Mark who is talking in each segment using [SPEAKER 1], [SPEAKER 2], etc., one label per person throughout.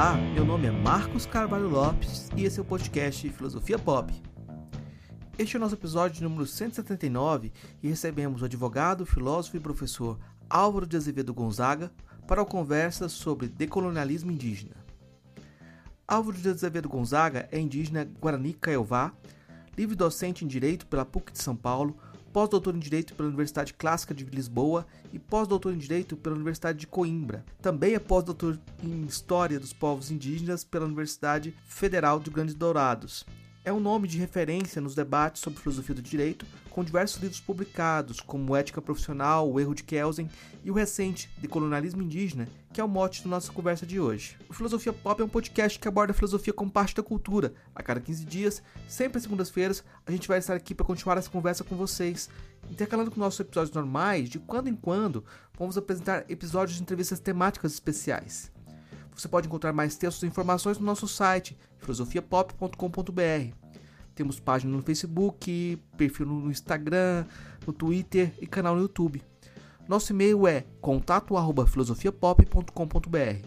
[SPEAKER 1] Olá, meu nome é Marcos Carvalho Lopes e esse é o podcast Filosofia Pop. Este é o nosso episódio número 179 e recebemos o advogado, filósofo e professor Álvaro de Azevedo Gonzaga para a conversa sobre decolonialismo indígena. Álvaro de Azevedo Gonzaga é indígena Guarani Caiová, livre docente em Direito pela PUC de São Paulo, pós-doutor em Direito pela Universidade Clássica de Lisboa e pós-doutor em Direito pela Universidade de Coimbra. Também é pós-doutor em História dos Povos Indígenas pela Universidade Federal de Grandes Dourados. É um nome de referência nos debates sobre filosofia do direito, com diversos livros publicados, como Ética Profissional, O Erro de Kelsen e o recente De Colonialismo Indígena, que é o mote da nossa conversa de hoje. O Filosofia Pop é um podcast que aborda a filosofia como parte da cultura. A cada 15 dias, sempre às segundas-feiras, a gente vai estar aqui para continuar essa conversa com vocês. Intercalando com nossos episódios normais, de quando em quando, vamos apresentar episódios de entrevistas temáticas especiais. Você pode encontrar mais textos e informações no nosso site, filosofiapop.com.br. Temos página no Facebook, perfil no Instagram, no Twitter e canal no YouTube. Nosso e-mail é contato@filosofiapop.com.br.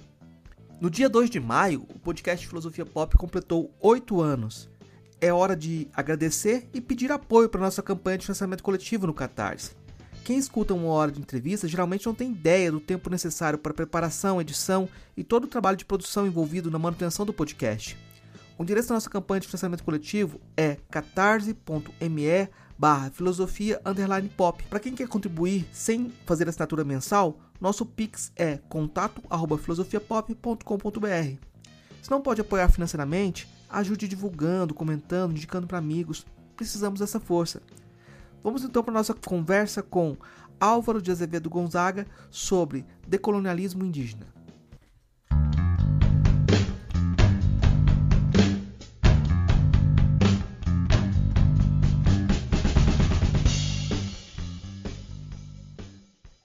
[SPEAKER 1] No dia 2 de maio, o podcast Filosofia Pop completou 8 anos. É hora de agradecer e pedir apoio para nossa campanha de financiamento coletivo no Catarse. Quem escuta uma hora de entrevista geralmente não tem ideia do tempo necessário para preparação, edição e todo o trabalho de produção envolvido na manutenção do podcast. O endereço da nossa campanha de financiamento coletivo é catarse.me barra filosofia underline pop. Para quem quer contribuir sem fazer assinatura mensal, nosso Pix é contato arroba filosofiapop.com.br. Se não pode apoiar financeiramente, ajude divulgando, comentando, indicando para amigos. Precisamos dessa força. Vamos então para nossa conversa com Álvaro de Azevedo Gonzaga sobre decolonialismo indígena.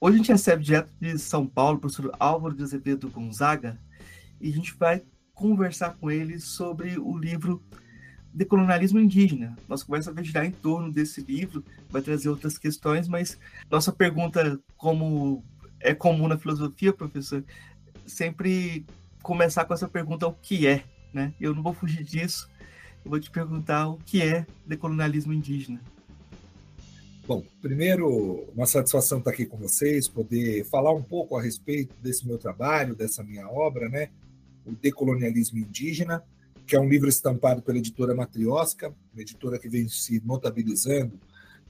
[SPEAKER 1] Hoje a gente recebe direto de São Paulo o professor Álvaro de Azevedo Gonzaga e a gente vai conversar com ele sobre o livro decolonialismo indígena. Nossa conversa vai girar em torno desse livro, vai trazer outras questões, mas nossa pergunta, como é comum na filosofia, professor, sempre começar com essa pergunta: o que é? Né? Eu não vou fugir disso. Eu vou te perguntar o que é decolonialismo indígena.
[SPEAKER 2] Bom, primeiro, uma satisfação estar aqui com vocês, poder falar um pouco a respeito desse meu trabalho, dessa minha obra, né? O Decolonialismo Indígena, que é um livro estampado pela editora Matriosca, uma editora que vem se notabilizando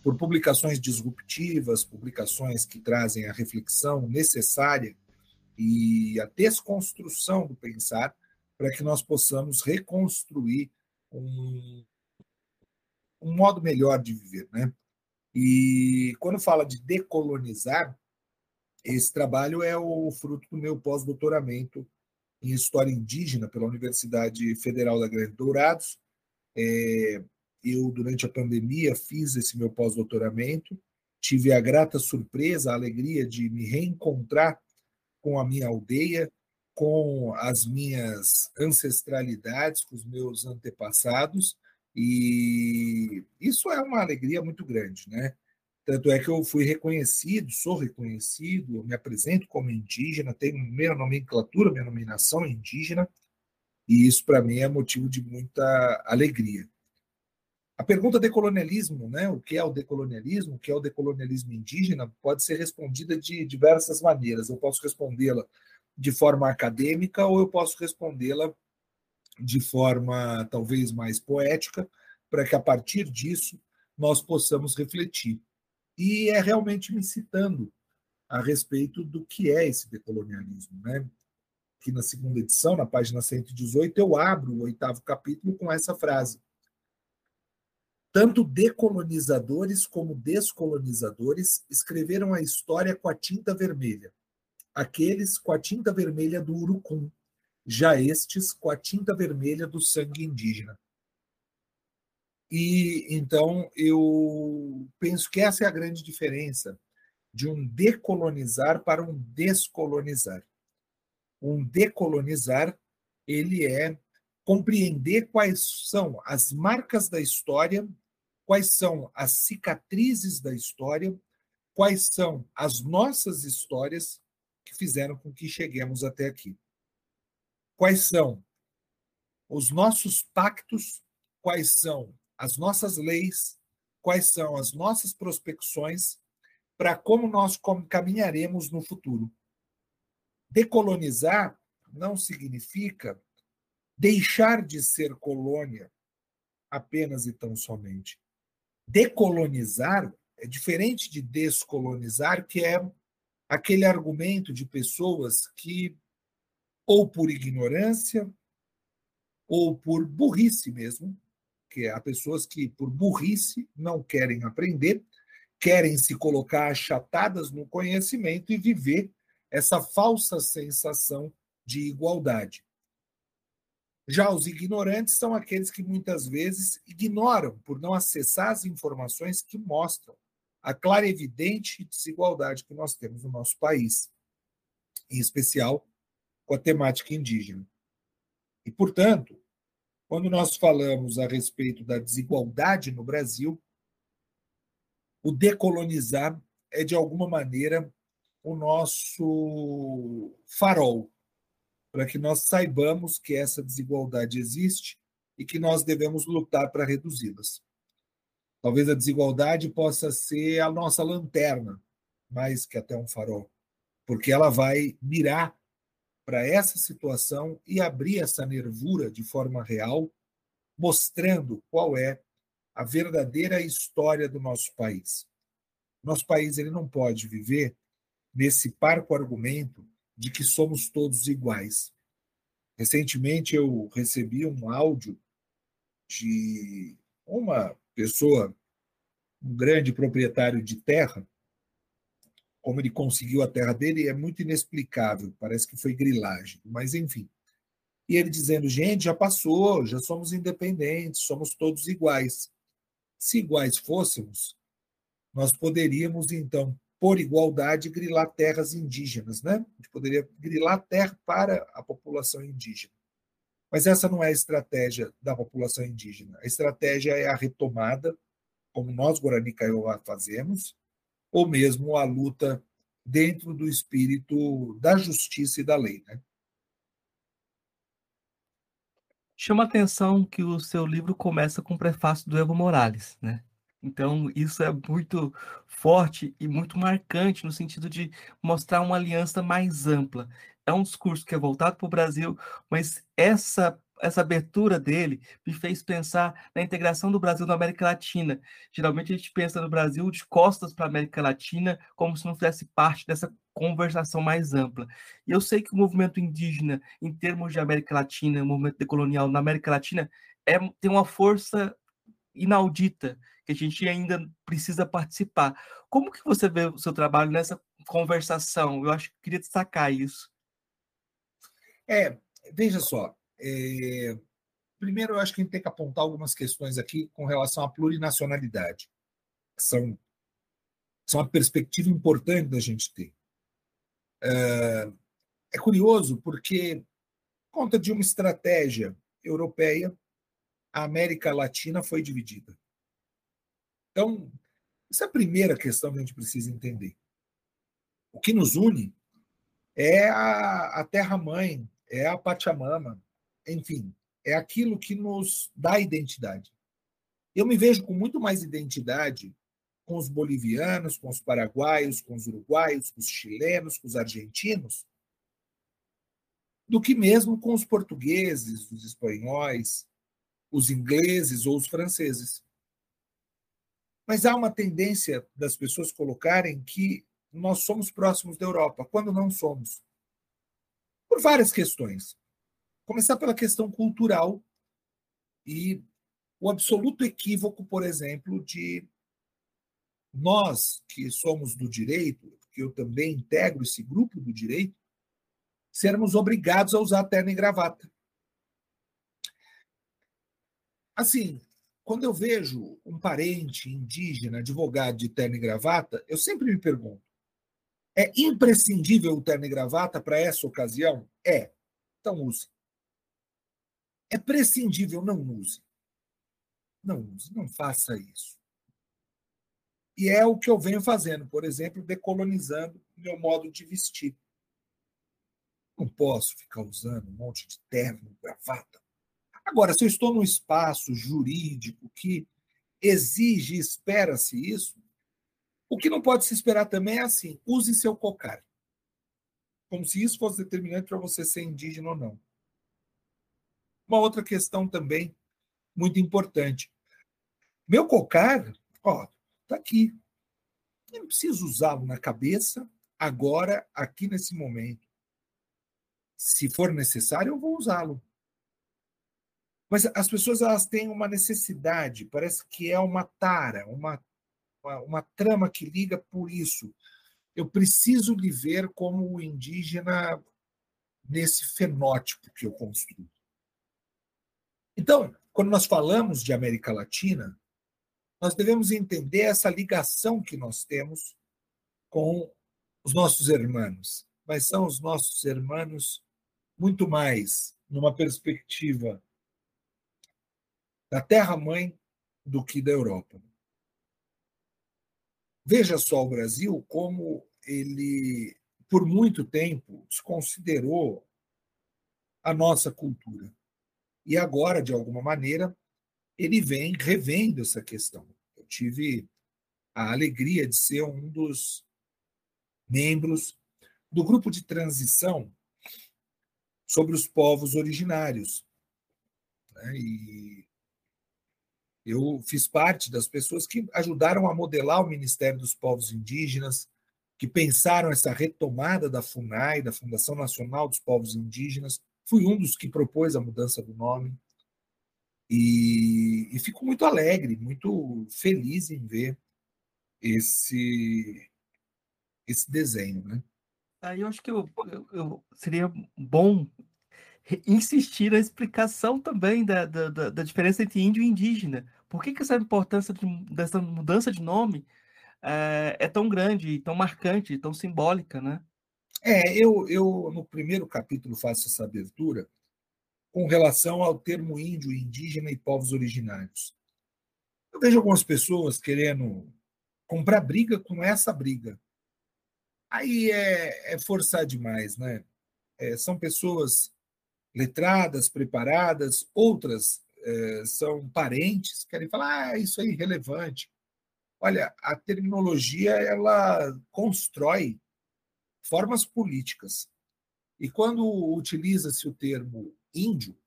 [SPEAKER 2] por publicações disruptivas, publicações que trazem a reflexão necessária e a desconstrução do pensar para que nós possamos reconstruir um, um modo melhor de viver, né? E quando fala de decolonizar, esse trabalho é o fruto do meu pós-doutoramento em História Indígena pela Universidade Federal da Grande Dourados. É, eu, durante a pandemia, fiz esse meu pós-doutoramento, tive a grata surpresa, a alegria de me reencontrar com a minha aldeia, com as minhas ancestralidades, com os meus antepassados, e isso é uma alegria muito grande, né? Tanto é que eu fui reconhecido, sou reconhecido, me apresento como indígena, tenho minha nomenclatura, minha nominação é indígena, e isso para mim é motivo de muita alegria. A pergunta decolonialismo, né? O que é o decolonialismo? O que é o decolonialismo indígena? Pode ser respondida de diversas maneiras. Eu posso respondê-la de forma acadêmica ou eu posso respondê-la de forma talvez mais poética, para que a partir disso nós possamos refletir e é realmente me citando a respeito do que é esse decolonialismo. Né? Aqui na segunda edição, na página 118, eu abro o oitavo capítulo com essa frase. Tanto decolonizadores como descolonizadores escreveram a história com a tinta vermelha, aqueles com a tinta vermelha do urucum, já estes com a tinta vermelha do sangue indígena. E então eu penso que essa é a grande diferença de um decolonizar para um descolonizar. Um decolonizar, ele é compreender quais são as marcas da história, quais são as cicatrizes da história, quais são as nossas histórias que fizeram com que cheguemos até aqui. Quais são os nossos pactos, quais são as nossas leis, quais são as nossas prospecções para como nós caminharemos no futuro. Decolonizar não significa deixar de ser colônia apenas e tão somente. Decolonizar é diferente de descolonizar, que é aquele argumento de pessoas que, ou por ignorância, ou por burrice mesmo, que há pessoas que, por burrice, não querem aprender, querem se colocar achatadas no conhecimento e viver essa falsa sensação de igualdade. Já os ignorantes são aqueles que muitas vezes ignoram por não acessar as informações que mostram a clara e evidente desigualdade que nós temos no nosso país, em especial com a temática indígena. E, portanto, quando nós falamos a respeito da desigualdade no Brasil, o decolonizar é, de alguma maneira, o nosso farol, para que nós saibamos que essa desigualdade existe e que nós devemos lutar para reduzi-las. Talvez a desigualdade possa ser a nossa lanterna, mais que até um farol, porque ela vai mirar para essa situação e abrir essa nervura de forma real, mostrando qual é a verdadeira história do nosso país. Nosso país ele não pode viver nesse parco argumento de que somos todos iguais. Recentemente eu recebi um áudio de uma pessoa, um grande proprietário de terra, como ele conseguiu a terra dele é muito inexplicável, parece que foi grilagem, mas enfim. E ele dizendo: gente, já passou, já somos independentes, somos todos iguais. Se iguais fôssemos, nós poderíamos, então, por igualdade, grilar terras indígenas, né? A gente poderia grilar terra para a população indígena. Mas essa não é a estratégia da população indígena. A estratégia é a retomada, como nós, Guarani Kaiowá, fazemos, ou mesmo a luta dentro do espírito da justiça e da lei. Né?
[SPEAKER 3] Chama atenção que o seu livro começa com o prefácio do Evo Morales, né? Então, isso é muito forte e muito marcante no sentido de mostrar uma aliança mais ampla é um discurso que é voltado para o Brasil, mas essa essa abertura dele me fez pensar na integração do Brasil na América Latina. Geralmente a gente pensa no Brasil de costas para a América Latina como se não fizesse parte dessa conversação mais ampla. E eu sei que o movimento indígena, em termos de América Latina, o movimento decolonial na América Latina, é, tem uma força inaudita que a gente ainda precisa participar. Como que você vê o seu trabalho nessa conversação? Eu acho que queria destacar isso.
[SPEAKER 2] É, veja só. É, primeiro, eu acho que a gente tem que apontar algumas questões aqui com relação à plurinacionalidade. São, são uma perspectiva importante da gente ter. É, é curioso porque, por conta de uma estratégia europeia, a América Latina foi dividida. Então, essa é a primeira questão que a gente precisa entender. O que nos une é a, a terra-mãe é a Pachamama, enfim, é aquilo que nos dá identidade. Eu me vejo com muito mais identidade com os bolivianos, com os paraguaios, com os uruguaios, com os chilenos, com os argentinos, do que mesmo com os portugueses, os espanhóis, os ingleses ou os franceses. Mas há uma tendência das pessoas colocarem que nós somos próximos da Europa, quando não somos por várias questões. Começar pela questão cultural e o absoluto equívoco, por exemplo, de nós que somos do direito, que eu também integro esse grupo do direito, sermos obrigados a usar terno e gravata. Assim, quando eu vejo um parente indígena, advogado de terno e gravata, eu sempre me pergunto: é imprescindível o terno e gravata para essa ocasião? É. Então use. É prescindível, não use. Não use, não faça isso. E é o que eu venho fazendo, por exemplo, decolonizando meu modo de vestir. Não posso ficar usando um monte de terno, gravata. Agora, se eu estou num espaço jurídico que exige espera-se isso, o que não pode se esperar também é assim: use seu cocar. Como se isso fosse determinante para você ser indígena ou não. Uma outra questão também muito importante. Meu cocar, ó, tá aqui. Eu não preciso usá-lo na cabeça agora, aqui nesse momento. Se for necessário, eu vou usá-lo. Mas as pessoas elas têm uma necessidade, parece que é uma tara, uma, uma, uma trama que liga por isso. Eu preciso lhe ver como o indígena nesse fenótipo que eu construo. Então, quando nós falamos de América Latina, nós devemos entender essa ligação que nós temos com os nossos irmãos. Mas são os nossos irmãos muito mais numa perspectiva da Terra-mãe do que da Europa. Veja só o Brasil como ele, por muito tempo, desconsiderou a nossa cultura. E agora, de alguma maneira, ele vem revendo essa questão. Eu tive a alegria de ser um dos membros do grupo de transição sobre os povos originários. Né? E eu fiz parte das pessoas que ajudaram a modelar o Ministério dos Povos Indígenas, que pensaram essa retomada da FUNAI, da Fundação Nacional dos Povos Indígenas. Fui um dos que propôs a mudança do nome. E, e fico muito alegre, muito feliz em ver esse, esse desenho. Né?
[SPEAKER 3] Aí eu acho que eu, eu, eu seria bom insistir na explicação também da, da, da, diferença entre índio e indígena. Por que, que essa importância de, dessa mudança de nome é, é, tão grande, tão marcante, tão simbólica, né?
[SPEAKER 2] É, eu, eu no primeiro capítulo faço essa abertura com relação ao termo índio, indígena e povos originários. Eu vejo algumas pessoas querendo comprar briga com essa briga. Aí é, é forçar demais, né? É, são pessoas letradas, preparadas, outras é, são parentes, querem falar, ah, isso é irrelevante. Olha, a terminologia ela constrói formas políticas. E quando utiliza-se o termo índio,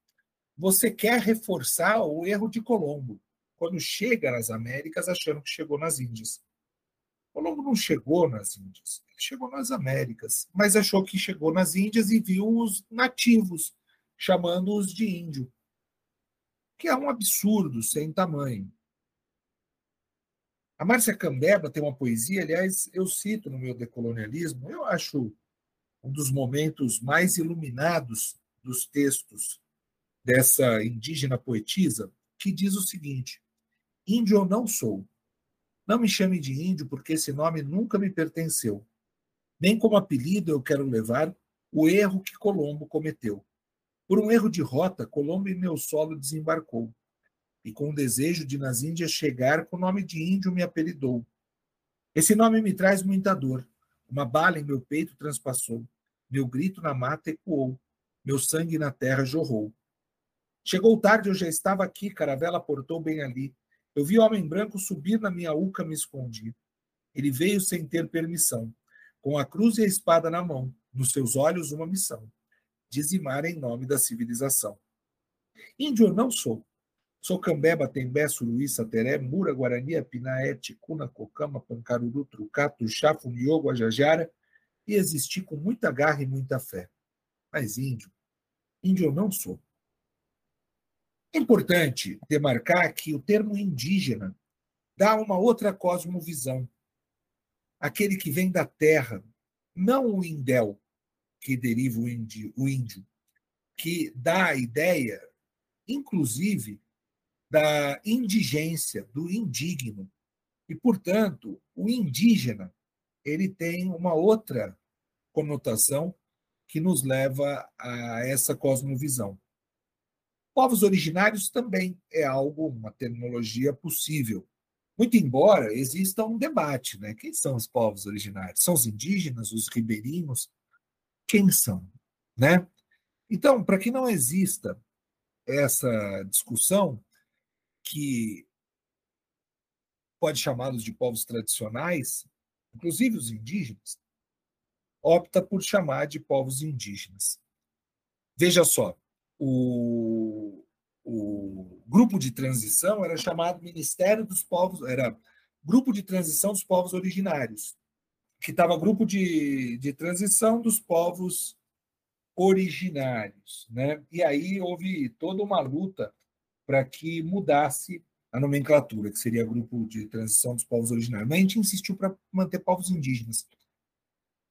[SPEAKER 2] você quer reforçar o erro de Colombo, quando chega nas Américas achando que chegou nas Índias. Colombo não chegou nas Índias, ele chegou nas Américas, mas achou que chegou nas Índias e viu os nativos, chamando-os de índio, que é um absurdo sem tamanho. A Márcia Cambeba tem uma poesia, aliás, eu cito no meu decolonialismo, eu acho um dos momentos mais iluminados dos textos dessa indígena poetisa, que diz o seguinte: Índio eu não sou. Não me chame de índio, porque esse nome nunca me pertenceu. Nem como apelido eu quero levar o erro que Colombo cometeu. Por um erro de rota, Colombo em meu solo desembarcou, e com o desejo de nas Índias chegar, com o nome de índio me apelidou. Esse nome me traz muita dor. Uma bala em meu peito transpassou. Meu grito na mata ecoou. Meu sangue na terra jorrou. Chegou tarde, eu já estava aqui, caravela portou bem ali. Eu vi homem branco subir na minha uca, me escondi. Ele veio sem ter permissão, com a cruz e a espada na mão, nos seus olhos uma missão dizimar em nome da civilização. Índio eu não sou. Sou Cambeba, Tembé, Suruí, Sateré, Mura, Guarani, Apinaé, Ticuna, Cocama, Pancaruru, Trucato, Chafo, Niogo, Ajajara e existi com muita garra e muita fé. Mas índio, índio eu não sou. É importante demarcar que o termo indígena dá uma outra cosmovisão. Aquele que vem da terra, não o indel, que deriva o índio, o índio, que dá a ideia, inclusive, da indigência, do indigno. E, portanto, o indígena ele tem uma outra conotação que nos leva a essa cosmovisão. Povos originários também é algo, uma terminologia possível. Muito embora exista um debate, né? Quem são os povos originários? São os indígenas, os ribeirinhos? quem são? né? Então, para que não exista essa discussão que pode chamá-los de povos tradicionais, inclusive os indígenas, opta por chamar de povos indígenas. Veja só, o, o grupo de transição era chamado Ministério dos Povos, era Grupo de Transição dos Povos Originários, que estava grupo de, de transição dos povos originários. Né? E aí houve toda uma luta para que mudasse a nomenclatura, que seria grupo de transição dos povos originários. Mas a gente insistiu para manter povos indígenas.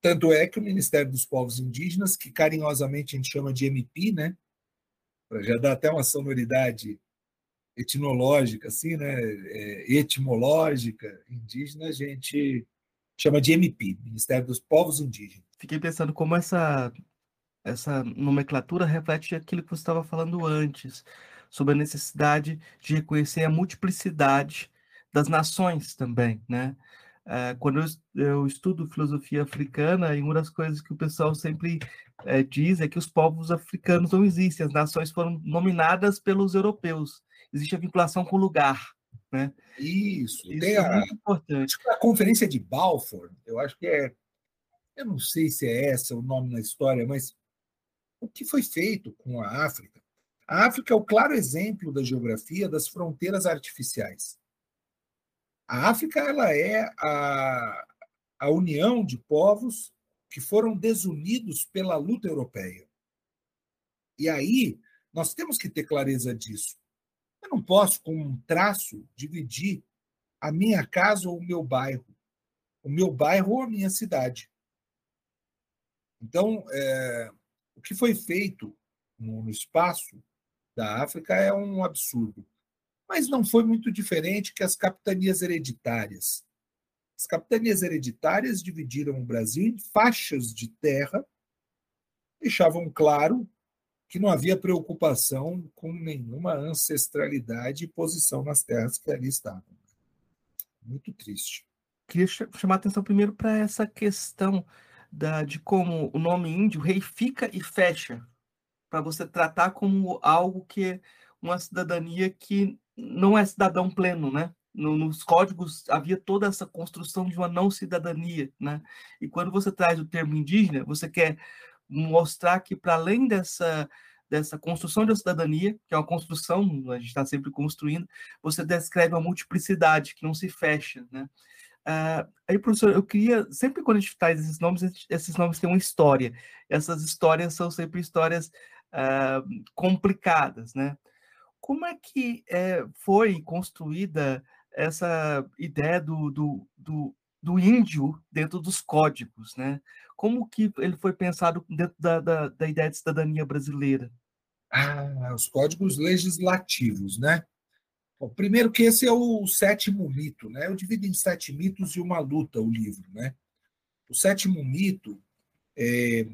[SPEAKER 2] Tanto é que o Ministério dos Povos Indígenas, que carinhosamente a gente chama de MP, né? já dar até uma sonoridade etnológica, assim, né? É, etimológica, indígena, a gente chama de MP, Ministério dos Povos Indígenas.
[SPEAKER 3] Fiquei pensando como essa essa nomenclatura reflete aquilo que você estava falando antes, sobre a necessidade de reconhecer a multiplicidade das nações também, né? É, quando eu, estudo filosofia africana, e uma das coisas que o pessoal sempre é, diz é que os povos africanos não existem, as nações foram nominadas pelos europeus, existe a vinculação com o lugar, né?
[SPEAKER 2] Isso, Isso tem é a, muito importante. A conferência de Balfour, eu acho que é, eu não sei se é essa o nome na história, mas o que foi feito com a África? A África é o claro exemplo da geografia das fronteiras artificiais. A África ela é a, a união de povos que foram desunidos pela luta europeia. E aí nós temos que ter clareza disso. Eu não posso, com um traço, dividir a minha casa ou o meu bairro, o meu bairro ou a minha cidade. Então, é, o que foi feito no, no espaço da África é um absurdo. Mas não foi muito diferente que as capitanias hereditárias. As capitanias hereditárias dividiram o Brasil em faixas de terra, deixavam claro que não havia preocupação com nenhuma ancestralidade e posição nas terras que ali estavam. Muito triste.
[SPEAKER 3] Queria chamar a atenção primeiro para essa questão da, de como o nome índio reifica e fecha, para você tratar como algo que é uma cidadania que não é cidadão pleno, né? No, nos códigos havia toda essa construção de uma não cidadania, né? E quando você traz o termo indígena, você quer mostrar que para além dessa dessa construção da cidadania, que é uma construção, a gente está sempre construindo, você descreve uma multiplicidade que não se fecha, né? Uh, aí, professor, eu queria, sempre quando a gente traz esses nomes, esses nomes têm uma história. Essas histórias são sempre histórias uh, complicadas, né? Como é que é, foi construída essa ideia do, do, do, do, índio dentro dos códigos, né? Como que ele foi pensado dentro da, da, da ideia de cidadania brasileira?
[SPEAKER 2] Ah, os códigos legislativos, né? Bom, primeiro que esse é o sétimo mito, né? Eu divido em sete mitos e uma luta o livro, né? O sétimo mito, é,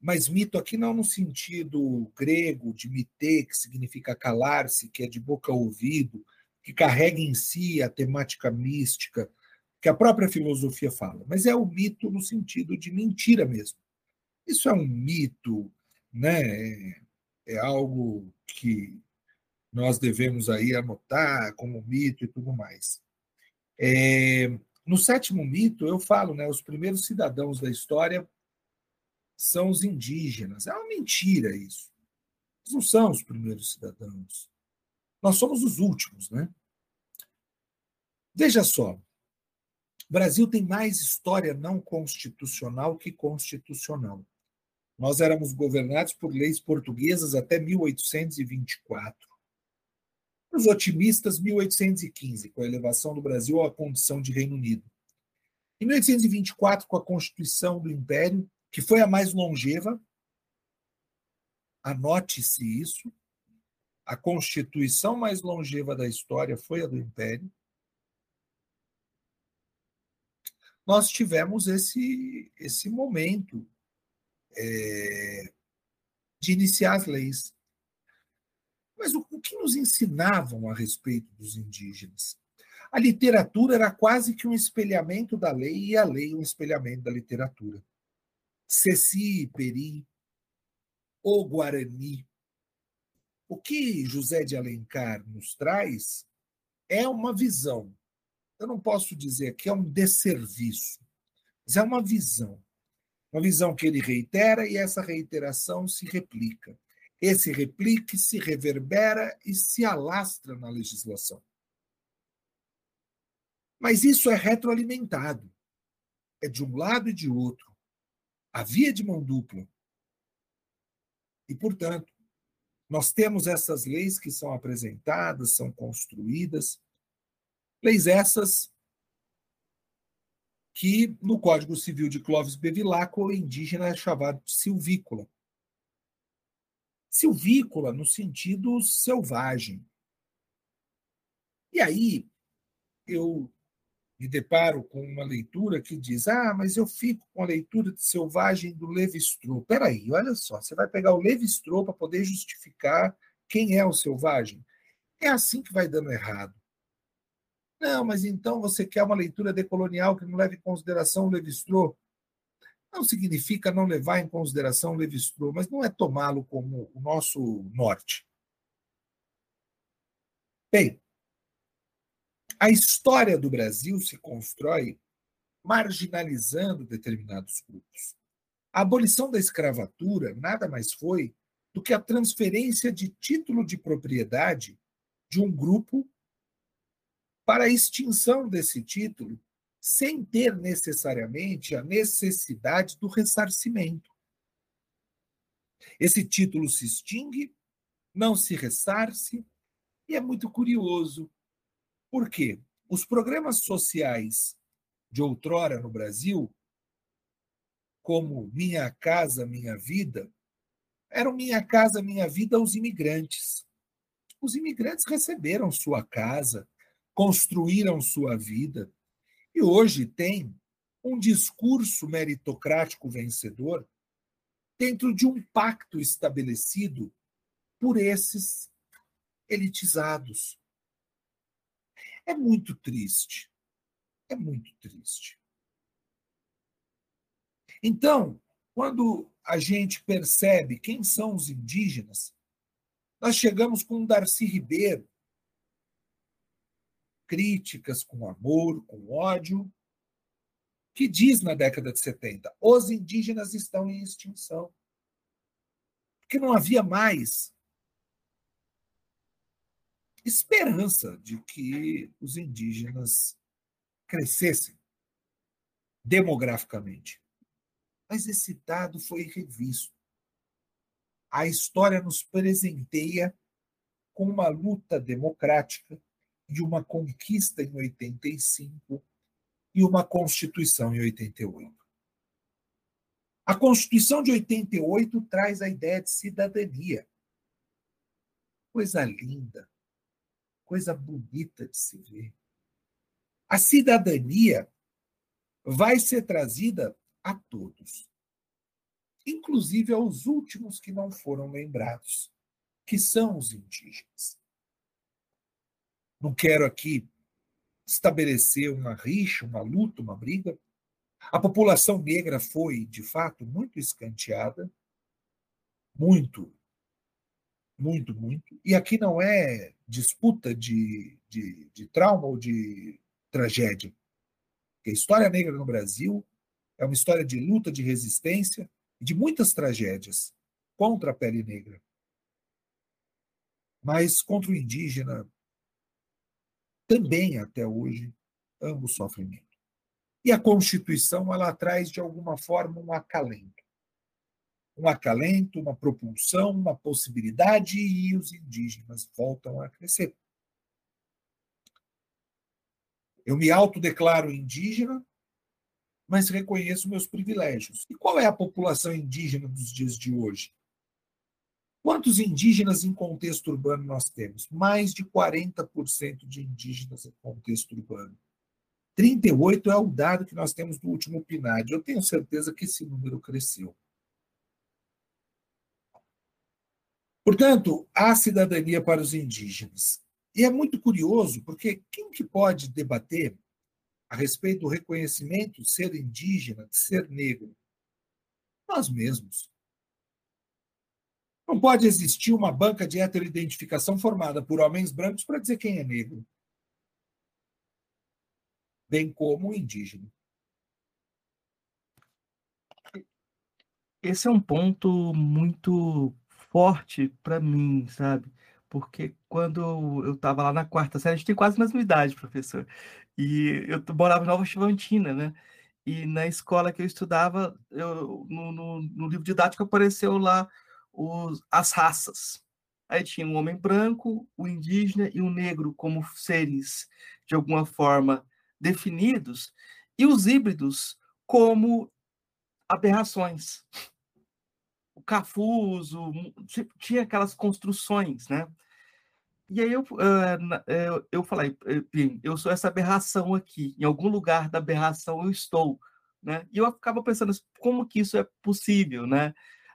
[SPEAKER 2] mas mito aqui não no sentido grego de mite, que significa calar-se, que é de boca a ouvido, que carrega em si a temática mística, que a própria filosofia fala, mas é o mito no sentido de mentira mesmo. Isso é um mito, né? É, é algo que nós devemos aí anotar como mito e tudo mais. É, no sétimo mito, eu falo, né, os primeiros cidadãos da história são os indígenas. É uma mentira isso. Eles não são os primeiros cidadãos. Nós somos os últimos, né? Veja só, o Brasil tem mais história não constitucional que constitucional. Nós éramos governados por leis portuguesas até 1824. Os otimistas, 1815, com a elevação do Brasil à condição de Reino Unido. Em 1824, com a Constituição do Império, que foi a mais longeva, anote-se isso, a Constituição mais longeva da história foi a do Império. Nós tivemos esse, esse momento é, de iniciar as leis. Mas o, o que nos ensinavam a respeito dos indígenas? A literatura era quase que um espelhamento da lei e a lei um espelhamento da literatura. Ceci, Peri, o Guarani. O que José de Alencar nos traz é uma visão. Eu não posso dizer que é um desserviço, mas é uma visão. Uma visão que ele reitera e essa reiteração se replica. Esse replique se reverbera e se alastra na legislação. Mas isso é retroalimentado. É de um lado e de outro. A via de mão dupla. E, portanto, nós temos essas leis que são apresentadas, são construídas, leis essas que no Código Civil de Clóvis Bevilacqua o indígena é chamado de silvícola. Silvícola no sentido selvagem. E aí eu me deparo com uma leitura que diz: ah, mas eu fico com a leitura de selvagem do Levi-Strauss. Peraí, olha só, você vai pegar o Levi-Strauss para poder justificar quem é o selvagem? É assim que vai dando errado. Não, mas então você quer uma leitura decolonial que não leve em consideração o Levi-Strauss? Não significa não levar em consideração o Levi-Strauss, mas não é tomá-lo como o nosso norte. Bem, a história do Brasil se constrói marginalizando determinados grupos. A abolição da escravatura nada mais foi do que a transferência de título de propriedade de um grupo para a extinção desse título, sem ter necessariamente a necessidade do ressarcimento. Esse título se extingue, não se ressarce, e é muito curioso. Por quê? Os programas sociais de outrora no Brasil, como Minha Casa Minha Vida, eram Minha Casa Minha Vida aos imigrantes. Os imigrantes receberam sua casa, construíram sua vida e hoje tem um discurso meritocrático vencedor dentro de um pacto estabelecido por esses elitizados. É muito triste. É muito triste. Então, quando a gente percebe quem são os indígenas, nós chegamos com Darcy Ribeiro, críticas, com amor, com ódio, que diz na década de 70: os indígenas estão em extinção. Porque não havia mais esperança de que os indígenas crescessem demograficamente. Mas esse dado foi revisto. A história nos presenteia com uma luta democrática de uma conquista em 85 e uma Constituição em 88. A Constituição de 88 traz a ideia de cidadania. Coisa linda, coisa bonita de se ver. A cidadania vai ser trazida a todos, inclusive aos últimos que não foram lembrados, que são os indígenas. Não quero aqui estabelecer uma rixa, uma luta, uma briga. A população negra foi, de fato, muito escanteada, muito, muito, muito. E aqui não é disputa de, de, de trauma ou de tragédia. Porque a história negra no Brasil é uma história de luta, de resistência e de muitas tragédias contra a pele negra. Mas contra o indígena, também até hoje ambos sofrem. E a Constituição ela traz de alguma forma um acalento. Um acalento, uma propulsão, uma possibilidade e os indígenas voltam a crescer. Eu me autodeclaro indígena, mas reconheço meus privilégios. E qual é a população indígena dos dias de hoje? Quantos indígenas em contexto urbano nós temos? Mais de 40% de indígenas em contexto urbano. 38 é o dado que nós temos do último PNAD. Eu tenho certeza que esse número cresceu. Portanto, há cidadania para os indígenas. E é muito curioso, porque quem que pode debater a respeito do reconhecimento de ser indígena, de ser negro? Nós mesmos. Não pode existir uma banca de heteroidentificação formada por homens brancos para dizer quem é negro, bem como indígena.
[SPEAKER 3] Esse é um ponto muito forte para mim, sabe? Porque quando eu estava lá na quarta série, a gente tem quase a mesma idade, professor. E eu morava em Nova Chivantina, né? E na escola que eu estudava, eu, no, no, no livro didático apareceu lá os, as raças. Aí tinha um homem branco, o indígena e o negro como seres, de alguma forma, definidos, e os híbridos como aberrações. Cafuso, tinha aquelas construções, né? E aí eu, uh, eu falei, eu sou essa aberração aqui, em algum lugar da aberração eu estou, né? E eu ficava pensando, como que isso é possível, né?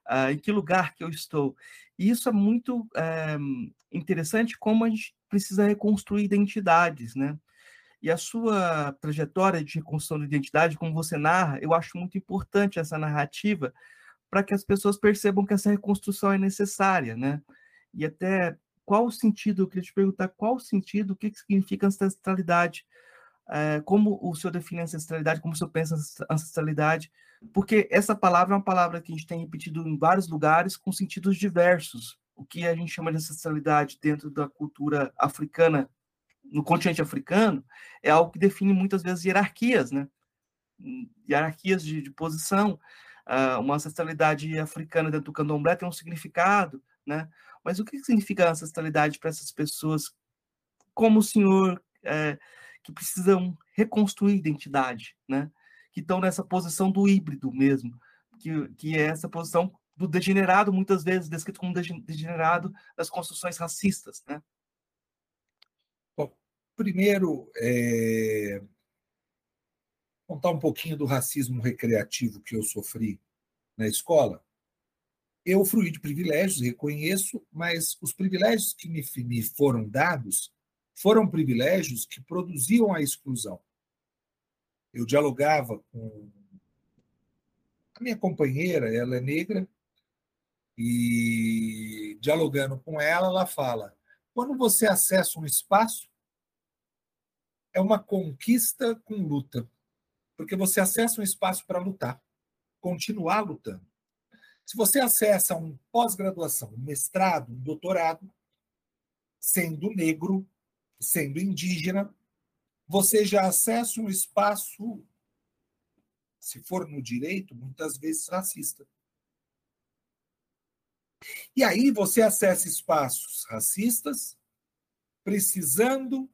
[SPEAKER 3] Uh, em que lugar que eu estou? E isso é muito uh, interessante, como a gente precisa reconstruir identidades, né? E a sua trajetória de reconstrução de identidade, como você narra, eu acho muito importante essa narrativa para que as pessoas percebam que essa reconstrução é necessária, né? E até qual o sentido, eu queria te perguntar qual o sentido, o que, que significa ancestralidade, é, como o senhor define ancestralidade, como o senhor pensa ancestralidade, porque essa palavra é uma palavra que a gente tem repetido em vários lugares com sentidos diversos. O que a gente chama de ancestralidade dentro da cultura africana, no continente africano, é algo que define muitas vezes hierarquias, né? Hierarquias de, de posição. Uma ancestralidade africana dentro do candomblé tem um significado, né? Mas o que significa ancestralidade para essas pessoas, como o senhor, é, que precisam reconstruir identidade, né? Que estão nessa posição do híbrido mesmo, que, que é essa posição do degenerado, muitas vezes descrito como degenerado das construções racistas, né?
[SPEAKER 2] Bom, primeiro, é... contar um pouquinho do racismo recreativo que eu sofri na escola eu fruí de privilégios, reconheço, mas os privilégios que me, me foram dados foram privilégios que produziam a exclusão. Eu dialogava com a minha companheira, ela é negra, e dialogando com ela, ela fala: quando você acessa um espaço, é uma conquista com luta, porque você acessa um espaço para lutar, continuar lutando. Se você acessa um pós-graduação, um mestrado, um doutorado, sendo negro, sendo indígena, você já acessa um espaço, se for no direito, muitas vezes racista. E aí você acessa espaços racistas, precisando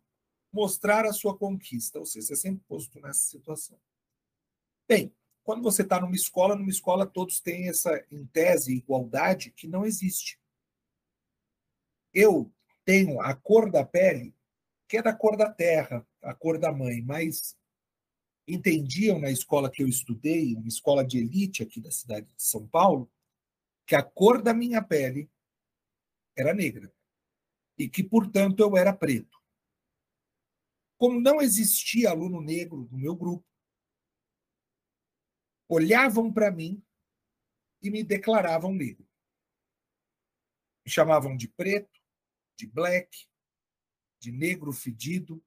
[SPEAKER 2] mostrar a sua conquista, ou seja, você é sempre posto nessa situação. Bem, quando você está numa escola, numa escola todos têm essa, em tese, igualdade que não existe. Eu tenho a cor da pele, que é da cor da terra, a cor da mãe, mas entendiam na escola que eu estudei, uma escola de elite aqui da cidade de São Paulo, que a cor da minha pele era negra e que, portanto, eu era preto. Como não existia aluno negro no meu grupo, olhavam para mim e me declaravam negro. Me chamavam de preto, de black, de negro fedido.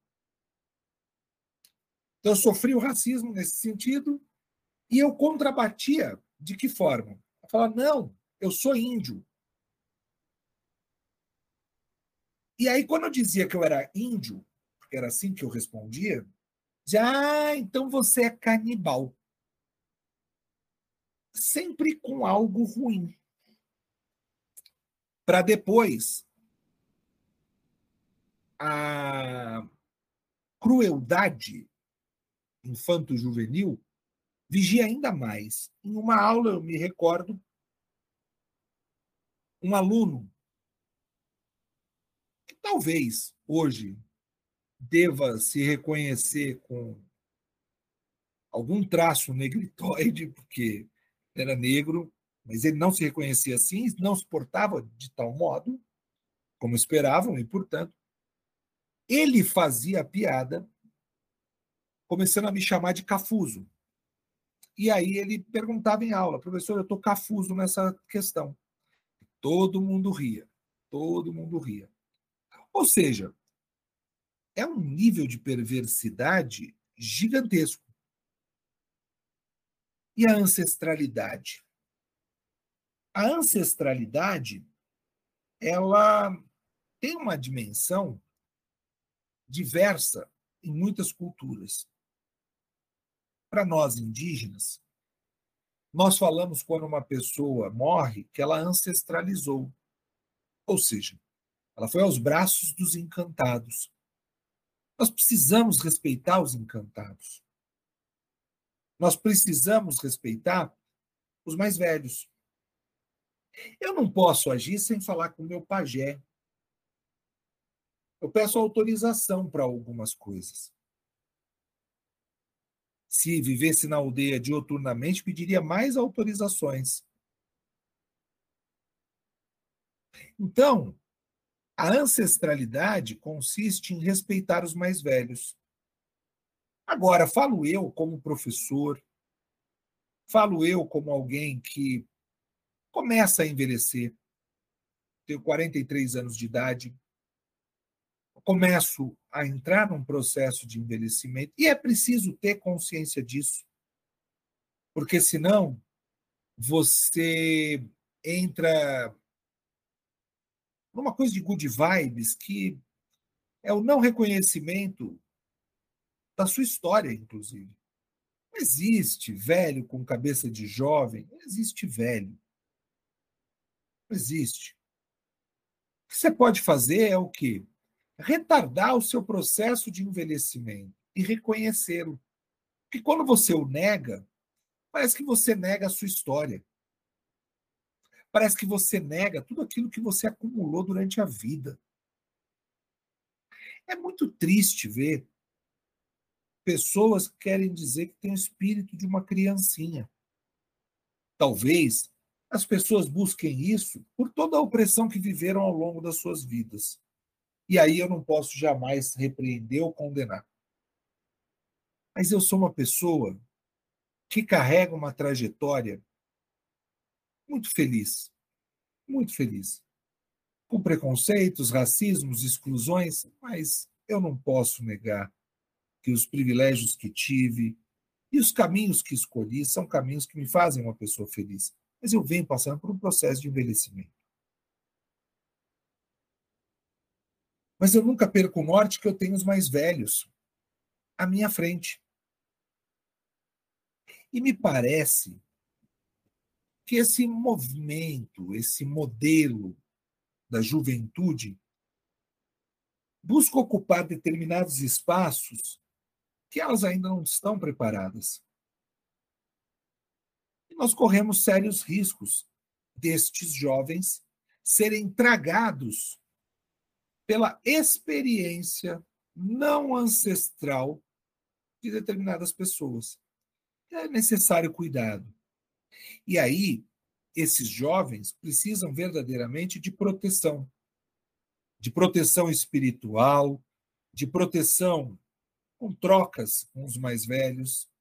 [SPEAKER 2] Então, eu sofri o racismo nesse sentido e eu contrabatia de que forma? Eu falava, não, eu sou índio. E aí, quando eu dizia que eu era índio, porque era assim que eu respondia, já, ah, então você é canibal sempre com algo ruim. Para depois a crueldade infanto-juvenil vigia ainda mais. Em uma aula, eu me recordo, um aluno que talvez hoje deva se reconhecer com algum traço negritoide, porque era negro, mas ele não se reconhecia assim, não se portava de tal modo como esperavam, e, portanto, ele fazia a piada, começando a me chamar de cafuso. E aí ele perguntava em aula, professor, eu estou cafuso nessa questão. Todo mundo ria. Todo mundo ria. Ou seja, é um nível de perversidade gigantesco. E a ancestralidade? A ancestralidade, ela tem uma dimensão diversa em muitas culturas. Para nós indígenas, nós falamos quando uma pessoa morre que ela ancestralizou. Ou seja, ela foi aos braços dos encantados. Nós precisamos respeitar os encantados. Nós precisamos respeitar os mais velhos. Eu não posso agir sem falar com meu pajé. Eu peço autorização para algumas coisas. Se vivesse na aldeia dioturnamente, pediria mais autorizações. Então, a ancestralidade consiste em respeitar os mais velhos. Agora, falo eu como professor, falo eu como alguém que começa a envelhecer. Tenho 43 anos de idade. Começo a entrar num processo de envelhecimento e é preciso ter consciência disso. Porque senão você entra numa coisa de good vibes que é o não reconhecimento da sua história, inclusive. Não existe velho com cabeça de jovem, não existe velho. Não existe. O que você pode fazer é o quê? Retardar o seu processo de envelhecimento e reconhecê-lo. Porque quando você o nega, parece que você nega a sua história. Parece que você nega tudo aquilo que você acumulou durante a vida. É muito triste ver pessoas que querem dizer que tem o espírito de uma criancinha. Talvez as pessoas busquem isso por toda a opressão que viveram ao longo das suas vidas. E aí eu não posso jamais repreender ou condenar. Mas eu sou uma pessoa que carrega uma trajetória muito feliz, muito feliz. Com preconceitos, racismos, exclusões, mas eu não posso negar que os privilégios que tive e os caminhos que escolhi são caminhos que me fazem uma pessoa feliz. Mas eu venho passando por um processo de envelhecimento. Mas eu nunca perco o norte que eu tenho os mais velhos à minha frente. E me parece que esse movimento, esse modelo da juventude busca ocupar determinados espaços que elas ainda não estão preparadas. E nós corremos sérios riscos destes jovens serem tragados pela experiência não ancestral de determinadas pessoas. É necessário cuidado. E aí, esses jovens precisam verdadeiramente de proteção, de proteção espiritual, de proteção com trocas com os mais velhos.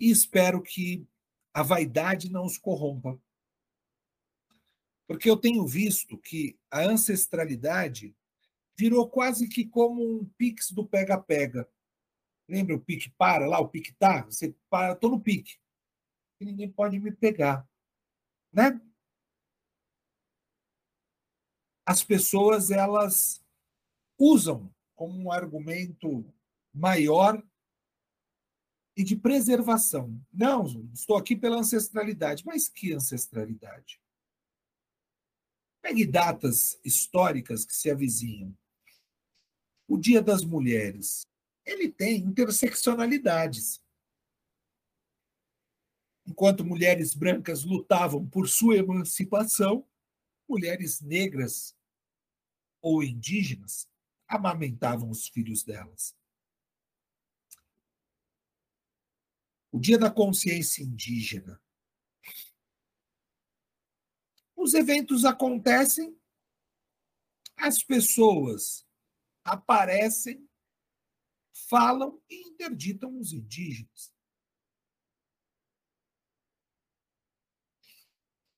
[SPEAKER 2] E espero que a vaidade não os corrompa. Porque eu tenho visto que a ancestralidade virou quase que como um pix do pega-pega. Lembra o pique para lá, o pique tá? Você para, tô no pique que ninguém pode me pegar. Né? As pessoas elas usam como um argumento maior e de preservação. Não, estou aqui pela ancestralidade. Mas que ancestralidade? Pegue datas históricas que se avizinham. O Dia das Mulheres. Ele tem interseccionalidades. Enquanto mulheres brancas lutavam por sua emancipação, mulheres negras ou indígenas amamentavam os filhos delas. O Dia da Consciência Indígena. Os eventos acontecem, as pessoas aparecem, falam e interditam os indígenas.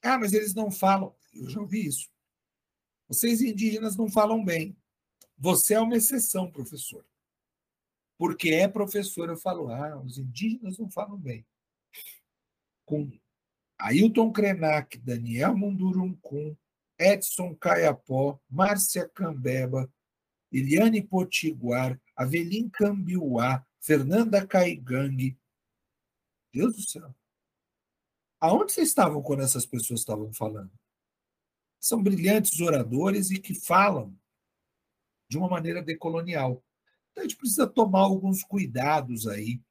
[SPEAKER 2] Ah, mas eles não falam. Eu já ouvi isso. Vocês indígenas não falam bem. Você é uma exceção, professor. Porque é professor, eu falo, ah, os indígenas não falam bem. Com Ailton Krenak, Daniel Munduruncum, Edson Caiapó, Márcia Cambeba, Eliane Potiguar, Avelim Cambiuá, Fernanda Caigang. Deus do céu. Aonde vocês estavam quando essas pessoas estavam falando? São brilhantes oradores e que falam de uma maneira decolonial. Então a gente precisa tomar alguns cuidados aí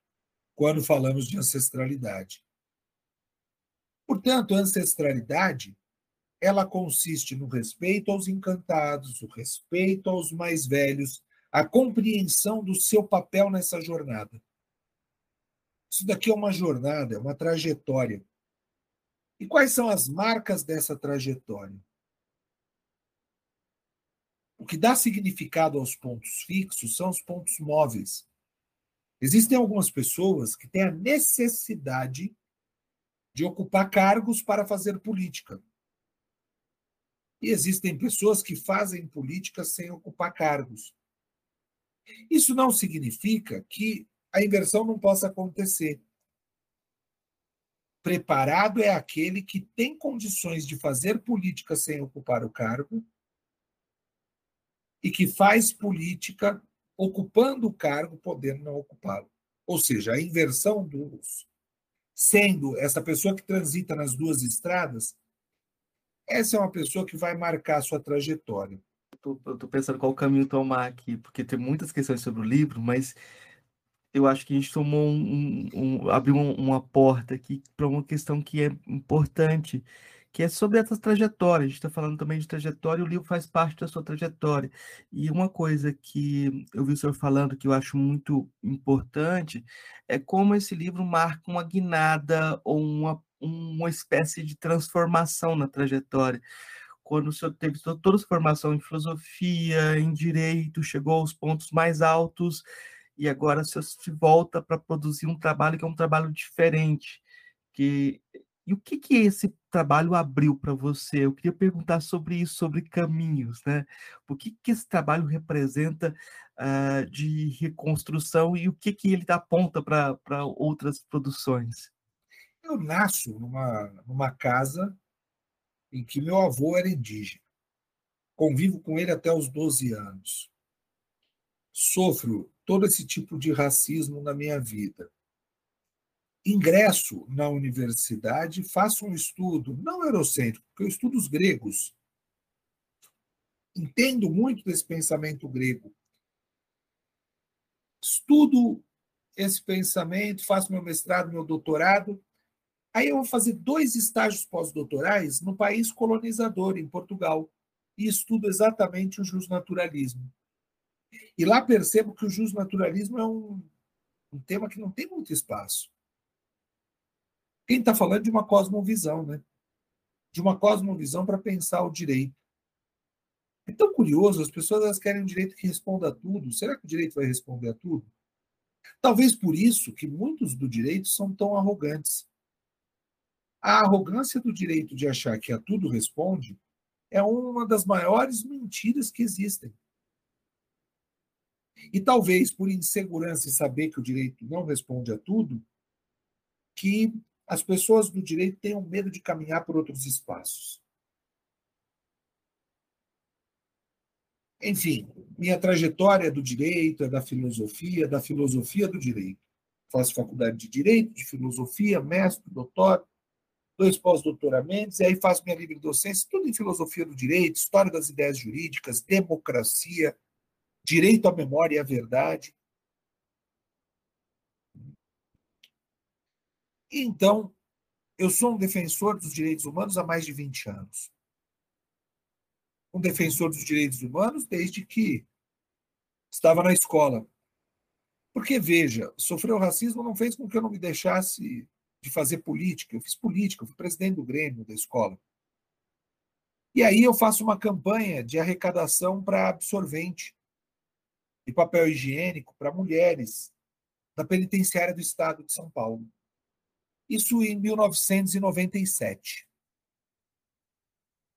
[SPEAKER 2] quando falamos de ancestralidade. Portanto, a ancestralidade ela consiste no respeito aos encantados, o respeito aos mais velhos, a compreensão do seu papel nessa jornada. Isso daqui é uma jornada, é uma trajetória. E quais são as marcas dessa trajetória? O que dá significado aos pontos fixos são os pontos móveis. Existem algumas pessoas que têm a necessidade de ocupar cargos para fazer política. E existem pessoas que fazem política sem ocupar cargos. Isso não significa que a inversão não possa acontecer. Preparado é aquele que tem condições de fazer política sem ocupar o cargo e que faz política ocupando o cargo, podendo não ocupá-lo. Ou seja, a inversão dos. Sendo essa pessoa que transita nas duas estradas, essa é uma pessoa que vai marcar a sua trajetória.
[SPEAKER 3] Eu estou pensando qual caminho tomar aqui, porque tem muitas questões sobre o livro, mas eu acho que a gente tomou um, um, abriu uma porta aqui para uma questão que é importante, que é sobre essa trajetória. A gente está falando também de trajetória, e o livro faz parte da sua trajetória. E uma coisa que eu vi o senhor falando que eu acho muito importante é como esse livro marca uma guinada ou uma uma espécie de transformação na trajetória. Quando o senhor teve toda a formação em filosofia, em direito, chegou aos pontos mais altos e agora o senhor se volta para produzir um trabalho que é um trabalho diferente. Que... E o que, que esse trabalho abriu para você? Eu queria perguntar sobre isso, sobre caminhos, né? O que, que esse trabalho representa uh, de reconstrução e o que, que ele dá ponta para outras produções?
[SPEAKER 2] Eu nasço numa, numa casa em que meu avô era indígena. Convivo com ele até os 12 anos. Sofro todo esse tipo de racismo na minha vida. Ingresso na universidade, faço um estudo, não eurocêntrico, porque eu estudo os gregos. Entendo muito desse pensamento grego. Estudo esse pensamento, faço meu mestrado, meu doutorado, Aí eu vou fazer dois estágios pós-doutorais no país colonizador, em Portugal, e estudo exatamente o justnaturalismo. E lá percebo que o justnaturalismo é um, um tema que não tem muito espaço. Quem está falando de uma cosmovisão, né? De uma cosmovisão para pensar o direito. É tão curioso, as pessoas elas querem um direito que responda a tudo. Será que o direito vai responder a tudo? Talvez por isso que muitos do direito são tão arrogantes a arrogância do direito de achar que a tudo responde é uma das maiores mentiras que existem. E talvez por insegurança e saber que o direito não responde a tudo, que as pessoas do direito tenham medo de caminhar por outros espaços. Enfim, minha trajetória do direito, é da filosofia, da filosofia do direito. Faço faculdade de direito, de filosofia, mestre, doutor, dois pós-doutoramentos, e aí faço minha livre docência, tudo em filosofia do direito, história das ideias jurídicas, democracia, direito à memória e à verdade. Então, eu sou um defensor dos direitos humanos há mais de 20 anos. Um defensor dos direitos humanos desde que estava na escola. Porque, veja, sofrer o racismo não fez com que eu não me deixasse de fazer política. Eu fiz política, eu fui presidente do Grêmio da escola. E aí eu faço uma campanha de arrecadação para absorvente e papel higiênico para mulheres da penitenciária do estado de São Paulo. Isso em 1997.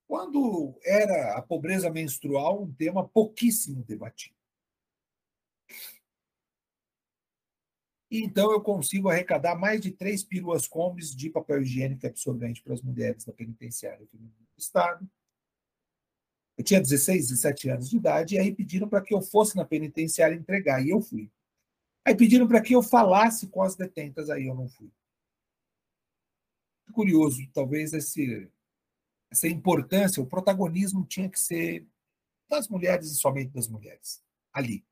[SPEAKER 2] quando era a pobreza menstrual um tema pouquíssimo debatido. Então eu consigo arrecadar mais de três peruas combis de papel higiênico absorvente para as mulheres da penitenciária do Estado. Eu tinha 16, 17 anos de idade, e aí pediram para que eu fosse na penitenciária entregar, e eu fui. Aí pediram para que eu falasse com as detentas, aí eu não fui. Curioso, talvez esse, essa importância, o protagonismo tinha que ser das mulheres e somente das mulheres, ali.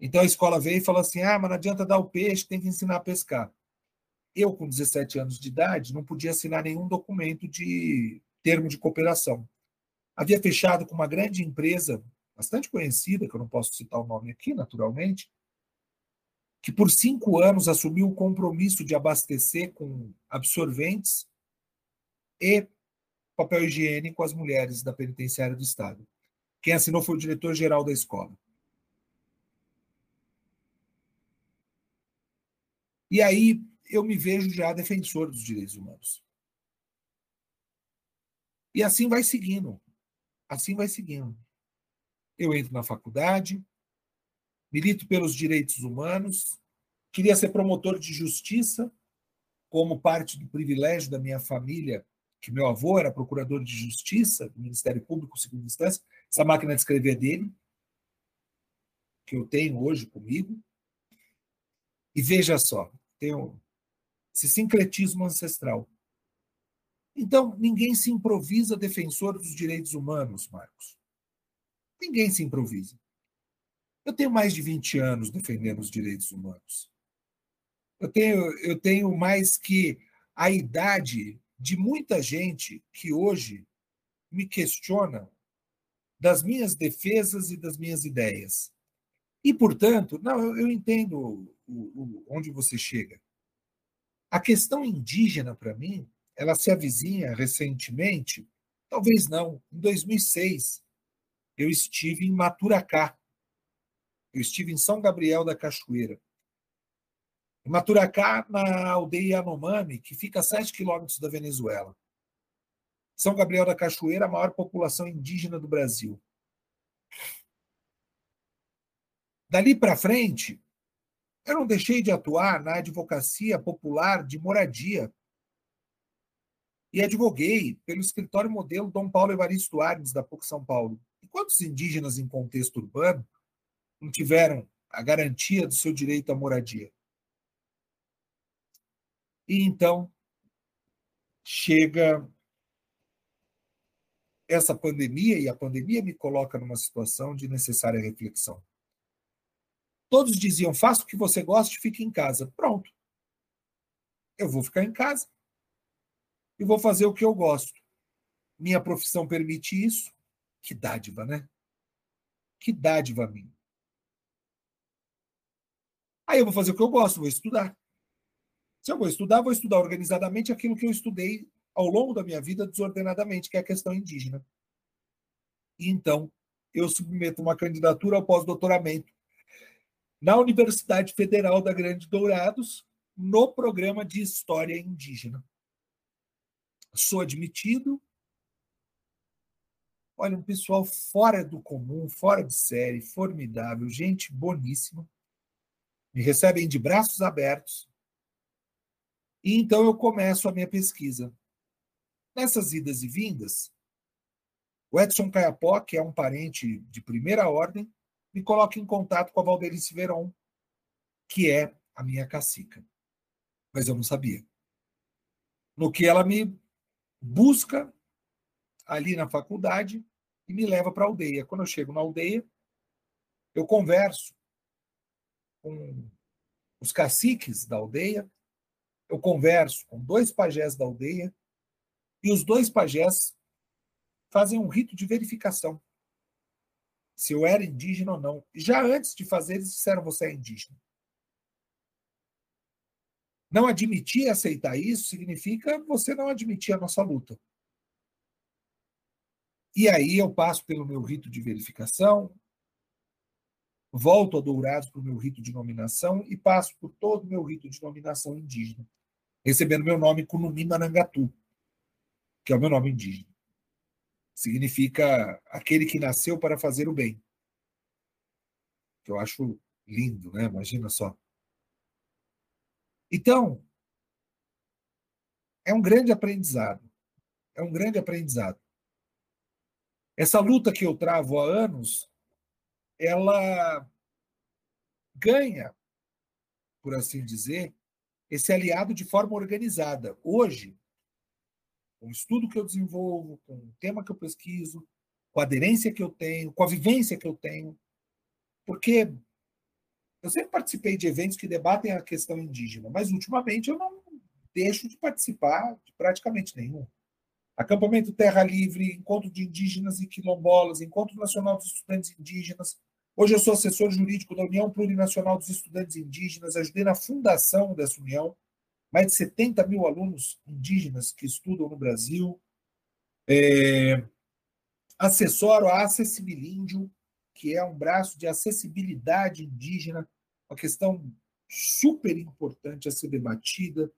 [SPEAKER 2] Então a escola veio e falou assim: ah, mas não adianta dar o peixe, tem que ensinar a pescar. Eu, com 17 anos de idade, não podia assinar nenhum documento de termo de cooperação. Havia fechado com uma grande empresa, bastante conhecida, que eu não posso citar o nome aqui, naturalmente, que por cinco anos assumiu o compromisso de abastecer com absorventes e papel higiênico as mulheres da penitenciária do Estado. Quem assinou foi o diretor-geral da escola. E aí eu me vejo já defensor dos direitos humanos. E assim vai seguindo. Assim vai seguindo. Eu entro na faculdade, milito pelos direitos humanos, queria ser promotor de justiça, como parte do privilégio da minha família, que meu avô era procurador de justiça do Ministério Público, segunda instância, essa máquina de escrever dele, que eu tenho hoje comigo. E veja só, tem esse sincretismo ancestral. Então, ninguém se improvisa defensor dos direitos humanos, Marcos. Ninguém se improvisa. Eu tenho mais de 20 anos defendendo os direitos humanos. Eu tenho, eu tenho mais que a idade de muita gente que hoje me questiona das minhas defesas e das minhas ideias. E, portanto, não, eu, eu entendo o, o, onde você chega. A questão indígena, para mim, ela se avizinha recentemente, talvez não, em 2006, eu estive em Maturacá. Eu estive em São Gabriel da Cachoeira. Em Maturacá, na aldeia Yanomami, que fica a 7 quilômetros da Venezuela. São Gabriel da Cachoeira, a maior população indígena do Brasil. Dali para frente, eu não deixei de atuar na advocacia popular de moradia e advoguei pelo escritório modelo Dom Paulo Evaristo Arnes, da PUC São Paulo. E quantos indígenas em contexto urbano não tiveram a garantia do seu direito à moradia? E então chega essa pandemia, e a pandemia me coloca numa situação de necessária reflexão. Todos diziam: faça o que você gosta e fique em casa. Pronto. Eu vou ficar em casa e vou fazer o que eu gosto. Minha profissão permite isso. Que dádiva, né? Que dádiva minha. Aí eu vou fazer o que eu gosto, vou estudar. Se eu vou estudar, vou estudar organizadamente aquilo que eu estudei ao longo da minha vida desordenadamente, que é a questão indígena. E então, eu submeto uma candidatura ao pós-doutoramento na Universidade Federal da Grande Dourados, no programa de História Indígena. Sou admitido. Olha, um pessoal fora do comum, fora de série, formidável, gente boníssima. Me recebem de braços abertos. E então eu começo a minha pesquisa. Nessas idas e vindas, o Edson Caiapó, que é um parente de primeira ordem, me coloca em contato com a Valdelice Veron, que é a minha cacica. Mas eu não sabia. No que ela me busca ali na faculdade e me leva para a aldeia. Quando eu chego na aldeia, eu converso com os caciques da aldeia, eu converso com dois pajés da aldeia, e os dois pajés fazem um rito de verificação se eu era indígena ou não. Já antes de fazer, eles disseram você é indígena. Não admitir e aceitar isso significa você não admitir a nossa luta. E aí eu passo pelo meu rito de verificação, volto a Dourados para o meu rito de nominação e passo por todo o meu rito de nominação indígena, recebendo meu nome Kunumi Manangatu. que é o meu nome indígena. Significa aquele que nasceu para fazer o bem. Que eu acho lindo, né? Imagina só. Então, é um grande aprendizado. É um grande aprendizado. Essa luta que eu travo há anos, ela ganha, por assim dizer, esse aliado de forma organizada. Hoje, com o estudo que eu desenvolvo, com o tema que eu pesquiso, com a aderência que eu tenho, com a vivência que eu tenho, porque eu sempre participei de eventos que debatem a questão indígena, mas ultimamente eu não deixo de participar de praticamente nenhum. Acampamento Terra Livre, Encontro de Indígenas e Quilombolas, Encontro Nacional dos Estudantes Indígenas. Hoje eu sou assessor jurídico da União Plurinacional dos Estudantes Indígenas, ajudei na fundação dessa união. Mais de 70 mil alunos indígenas que estudam no Brasil. É... Assessoro a Acessibilíndio, que é um braço de acessibilidade indígena, uma questão super importante a ser debatida.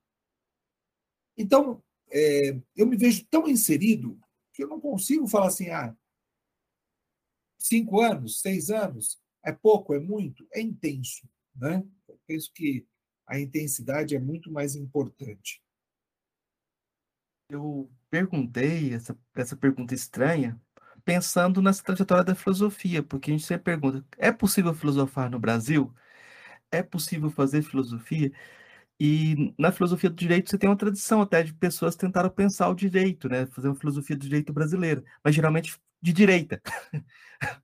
[SPEAKER 2] Então, é, eu me vejo tão inserido que eu não consigo falar assim, ah, cinco anos, seis anos, é pouco, é muito, é intenso. Né? Eu penso que a intensidade é muito mais importante.
[SPEAKER 3] Eu perguntei essa, essa pergunta estranha pensando nessa trajetória da filosofia, porque a gente sempre pergunta: é possível filosofar no Brasil? É possível fazer filosofia? E na filosofia do direito você tem uma tradição até de pessoas tentaram pensar o direito, né? Fazer uma filosofia do direito brasileiro, mas geralmente de direita.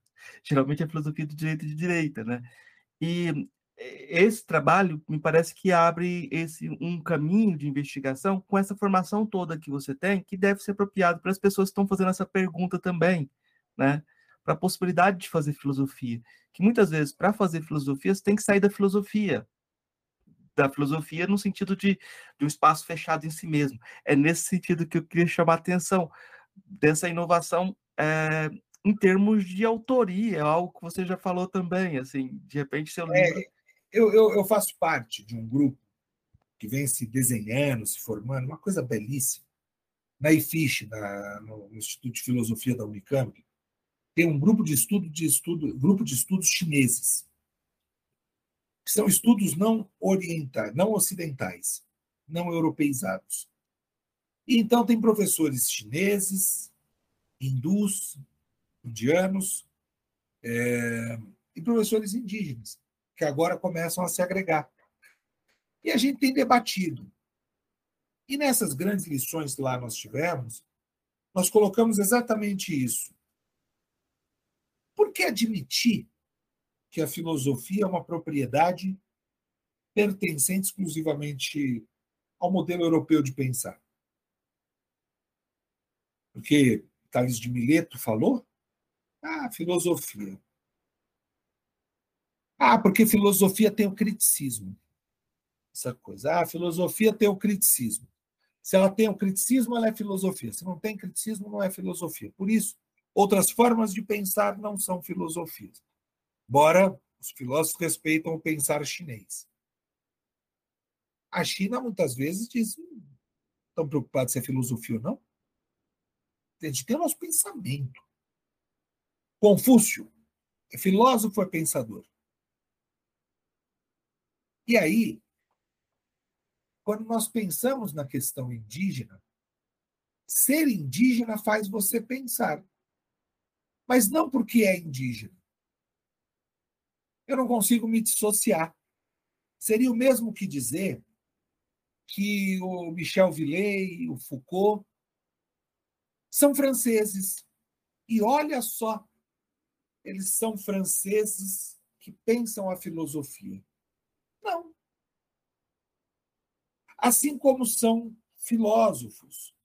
[SPEAKER 3] geralmente a filosofia do direito de direita, né? E esse trabalho me parece que abre esse um caminho de investigação com essa formação toda que você tem, que deve ser apropriado para as pessoas que estão fazendo essa pergunta também, né? Para a possibilidade de fazer filosofia, que muitas vezes para fazer filosofia você tem que sair da filosofia, da filosofia no sentido de, de um espaço fechado em si mesmo. É nesse sentido que eu queria chamar a atenção dessa inovação é, em termos de autoria, é algo que você já falou também, assim, de repente seu livro...
[SPEAKER 2] É, eu, eu, eu faço parte de um grupo que vem se desenhando, se formando, uma coisa belíssima. Na IFISH, na, no Instituto de Filosofia da Unicamp, tem um grupo de estudo de estudo, grupo de estudos chineses são estudos não orientais, não ocidentais, não europeizados. E então tem professores chineses, hindus, indianos é, e professores indígenas, que agora começam a se agregar. E a gente tem debatido. E nessas grandes lições que lá nós tivemos, nós colocamos exatamente isso. Por que admitir que a filosofia é uma propriedade pertencente exclusivamente ao modelo europeu de pensar. Porque Tales de Mileto falou, ah, filosofia. Ah, porque filosofia tem o criticismo. Essa coisa. Ah, filosofia tem o criticismo. Se ela tem o criticismo, ela é filosofia. Se não tem criticismo, não é filosofia. Por isso, outras formas de pensar não são filosofias. Embora os filósofos respeitam o pensar chinês. A China muitas vezes diz: hum, estão preocupados se é filosofia ou não? A gente tem o nosso pensamento. Confúcio é filósofo, é pensador. E aí, quando nós pensamos na questão indígena, ser indígena faz você pensar. Mas não porque é indígena eu não consigo me dissociar. Seria o mesmo que dizer que o Michel Villey, o Foucault, são franceses. E olha só, eles são franceses que pensam a filosofia. Não. Assim como são filósofos,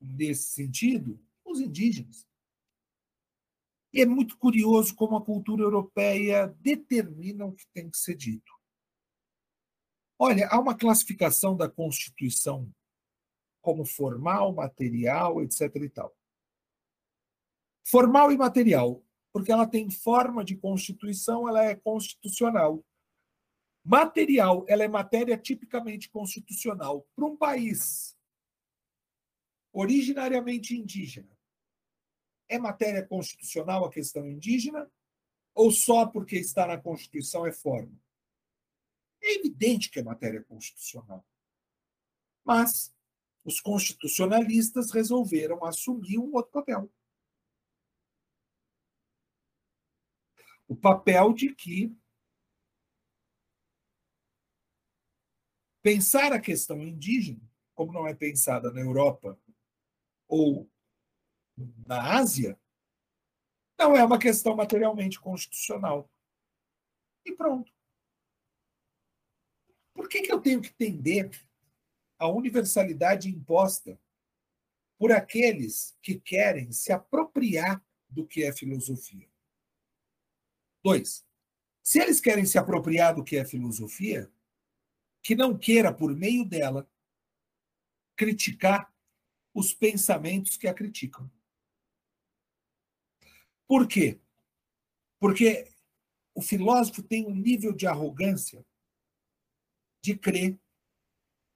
[SPEAKER 2] nesse sentido, os indígenas. E é muito curioso como a cultura europeia determina o que tem que ser dito. Olha, há uma classificação da Constituição como formal, material, etc. e tal. Formal e material, porque ela tem forma de constituição, ela é constitucional. Material, ela é matéria tipicamente constitucional. Para um país originariamente indígena, é matéria constitucional a questão indígena? Ou só porque está na Constituição é forma? É evidente que é matéria constitucional. Mas os constitucionalistas resolveram assumir um outro papel. O papel de que pensar a questão indígena, como não é pensada na Europa ou na Ásia, não é uma questão materialmente constitucional. E pronto. Por que, que eu tenho que entender a universalidade imposta por aqueles que querem se apropriar do que é filosofia? Dois, se eles querem se apropriar do que é filosofia, que não queira, por meio dela, criticar os pensamentos que a criticam. Por quê? Porque o filósofo tem um nível de arrogância de crer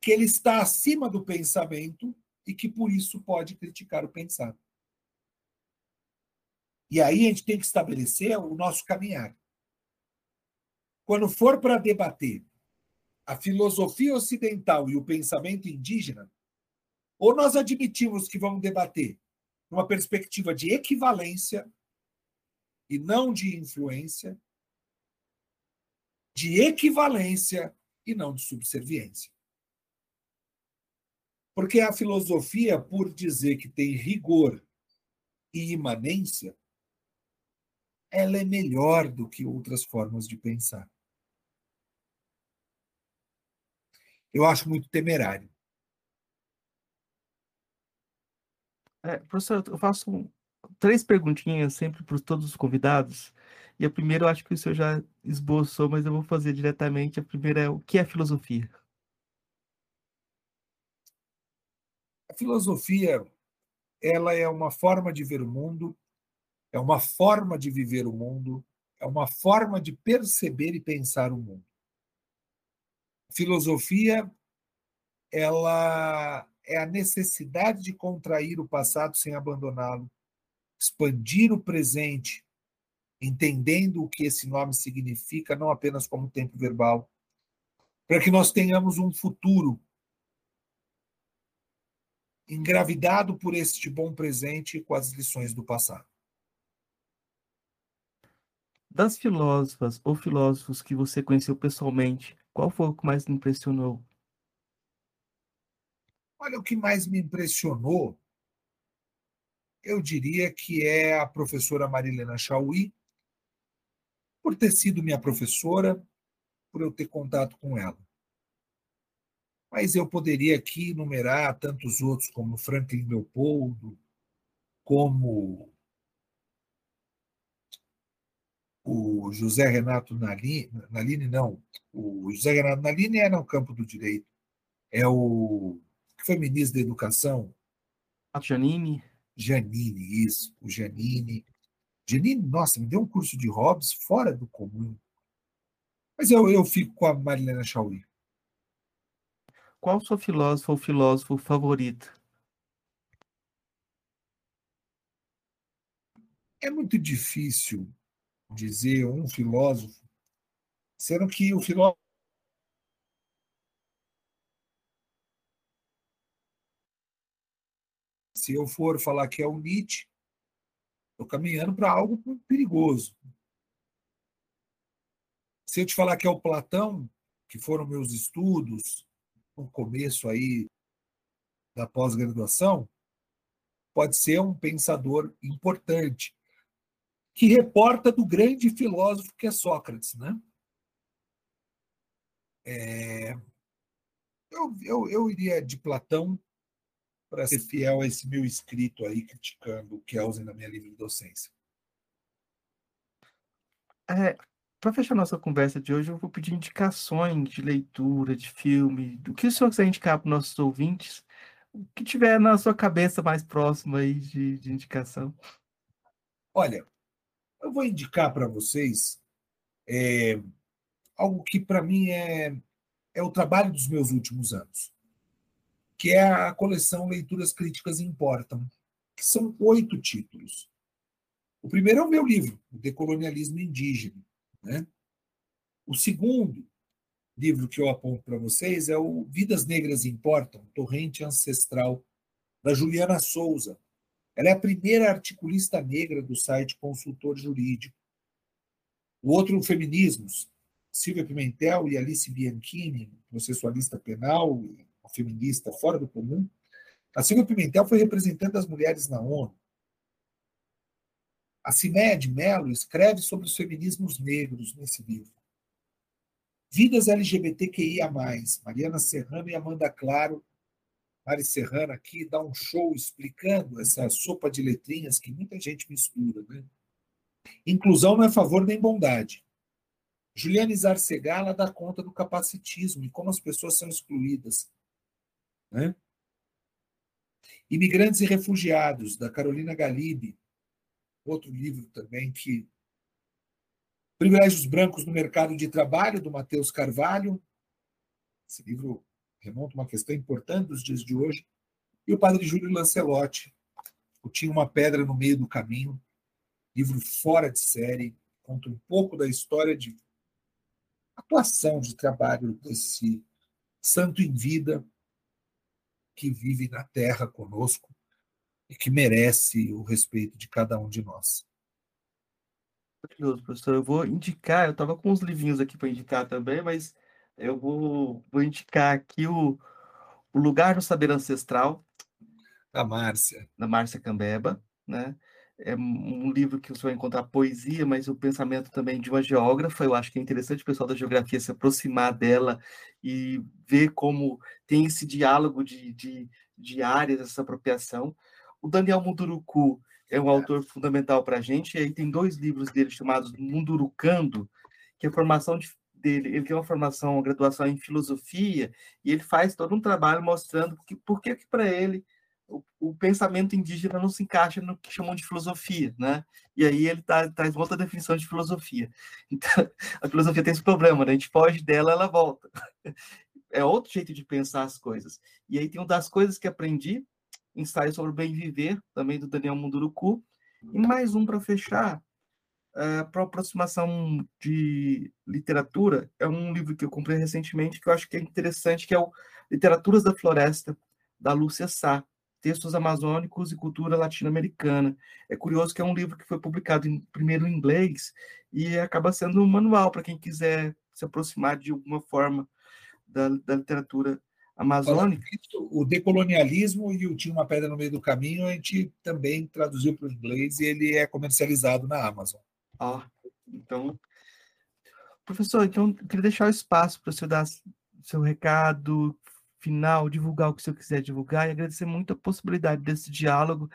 [SPEAKER 2] que ele está acima do pensamento e que por isso pode criticar o pensado. E aí a gente tem que estabelecer o nosso caminhar. Quando for para debater a filosofia ocidental e o pensamento indígena, ou nós admitimos que vamos debater numa perspectiva de equivalência e não de influência, de equivalência e não de subserviência. Porque a filosofia, por dizer que tem rigor e imanência, ela é melhor do que outras formas de pensar. Eu acho muito temerário.
[SPEAKER 3] É, professor, eu faço três perguntinhas sempre para todos os convidados. E a primeira eu acho que o senhor já esboçou, mas eu vou fazer diretamente. A primeira é o que é filosofia?
[SPEAKER 2] A filosofia ela é uma forma de ver o mundo, é uma forma de viver o mundo, é uma forma de perceber e pensar o mundo. Filosofia ela é a necessidade de contrair o passado sem abandoná-lo, expandir o presente, entendendo o que esse nome significa, não apenas como tempo verbal, para que nós tenhamos um futuro engravidado por este bom presente com as lições do passado.
[SPEAKER 3] Das filósofas ou filósofos que você conheceu pessoalmente, qual foi o que mais lhe impressionou?
[SPEAKER 2] Olha, o que mais me impressionou eu diria que é a professora Marilena Chauí, por ter sido minha professora, por eu ter contato com ela. Mas eu poderia aqui enumerar tantos outros, como Franklin Leopoldo, como o José Renato Nalini, não, o José Renato Nalini é no campo do direito, é o que foi ministro da Educação.
[SPEAKER 3] Janine.
[SPEAKER 2] Janine, isso, o Janine. Janine, nossa, me deu um curso de hobbies fora do comum. Mas eu, eu fico com a Marilena Chauí.
[SPEAKER 3] Qual sua filósofa ou filósofo favorito?
[SPEAKER 2] É muito difícil dizer um filósofo, sendo que o filósofo se eu for falar que é o Nietzsche, estou caminhando para algo perigoso. Se eu te falar que é o Platão, que foram meus estudos no começo aí da pós-graduação, pode ser um pensador importante que reporta do grande filósofo que é Sócrates, né? É... Eu, eu, eu iria de Platão para ser fiel a esse meu escrito aí criticando o Kelsen na minha livre docência.
[SPEAKER 3] É, para fechar nossa conversa de hoje, eu vou pedir indicações de leitura, de filme, do que o senhor quiser indicar para os nossos ouvintes, o que tiver na sua cabeça mais próximo aí de, de indicação.
[SPEAKER 2] Olha, eu vou indicar para vocês é, algo que para mim é, é o trabalho dos meus últimos anos que é a coleção Leituras Críticas Importam, que são oito títulos. O primeiro é o meu livro, O Decolonialismo Indígena. Né? O segundo livro que eu aponto para vocês é o Vidas Negras Importam, Torrente Ancestral, da Juliana Souza. Ela é a primeira articulista negra do site Consultor Jurídico. O outro, Feminismos, Silvia Pimentel e Alice Bianchini, processualista penal e feminista fora do comum. A Silvia Pimentel foi representante das mulheres na ONU. A Cinéia de Mello escreve sobre os feminismos negros nesse livro. Vidas LGBTQIA+, Mariana Serrano e Amanda Claro. Mari Serrano aqui dá um show explicando essa sopa de letrinhas que muita gente mistura. Né? Inclusão não é favor nem bondade. Juliane Zarcegala dá conta do capacitismo e como as pessoas são excluídas. Né? Imigrantes e Refugiados, da Carolina Galibi, outro livro também que. Privilégios Brancos no Mercado de Trabalho, do Matheus Carvalho. Esse livro remonta uma questão importante dos dias de hoje. E o Padre Júlio Lancelotti, o Tinha uma Pedra no Meio do Caminho, livro fora de série, conta um pouco da história de atuação de trabalho desse santo em vida que vive na terra conosco e que merece o respeito de cada um de nós.
[SPEAKER 3] Maravilhoso, professor. Eu vou indicar, eu estava com uns livrinhos aqui para indicar também, mas eu vou, vou indicar aqui o, o Lugar no Saber Ancestral.
[SPEAKER 2] Da Márcia.
[SPEAKER 3] Da Márcia Cambeba, né? É um livro que você vai encontrar poesia, mas o pensamento também de uma geógrafa. Eu acho que é interessante o pessoal da geografia se aproximar dela e ver como tem esse diálogo de, de, de áreas, essa apropriação. O Daniel Munduruku é um autor fundamental para a gente, e aí tem dois livros dele chamados Mundurucando, que é a formação de, dele, ele tem uma formação, uma graduação em filosofia, e ele faz todo um trabalho mostrando que, por que, que para ele o, o, pensamento indígena não se encaixa no que chamam de filosofia, né? E aí ele tá, traz outra definição de filosofia. Então, a filosofia tem esse problema, né? A gente foge dela, ela volta. É outro jeito de pensar as coisas. E aí tem uma das coisas que aprendi, ensaio sobre o bem viver, também do Daniel Munduruku, e mais um para fechar, uh, para aproximação de literatura, é um livro que eu comprei recentemente que eu acho que é interessante, que é o Literaturas da Floresta, da Lúcia Sá Textos Amazônicos e Cultura Latino-Americana. É curioso que é um livro que foi publicado em, primeiro em inglês e acaba sendo um manual para quem quiser se aproximar de alguma forma da, da literatura amazônica.
[SPEAKER 2] o decolonialismo e o Tinha uma Pedra no Meio do Caminho a gente também traduziu para o inglês e ele é comercializado na Amazon.
[SPEAKER 3] Ah, então... Professor, então, eu queria deixar o espaço para o senhor dar seu recado, final, divulgar o que o senhor quiser divulgar e agradecer muito a possibilidade desse diálogo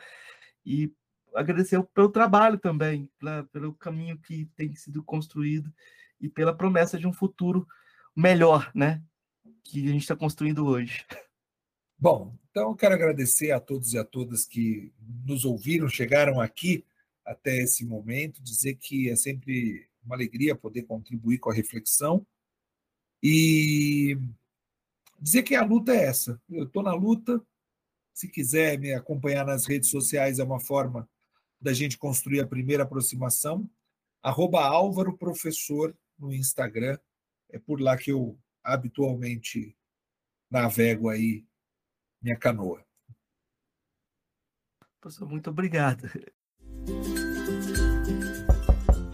[SPEAKER 3] e agradecer pelo trabalho também, pela, pelo caminho que tem sido construído e pela promessa de um futuro melhor, né? Que a gente está construindo hoje.
[SPEAKER 2] Bom, então eu quero agradecer a todos e a todas que nos ouviram, chegaram aqui até esse momento, dizer que é sempre uma alegria poder contribuir com a reflexão e dizer que a luta é essa. Eu estou na luta. Se quiser me acompanhar nas redes sociais, é uma forma da gente construir a primeira aproximação. Arroba Álvaro Professor no Instagram. É por lá que eu habitualmente navego aí minha canoa.
[SPEAKER 3] Professor, muito obrigado.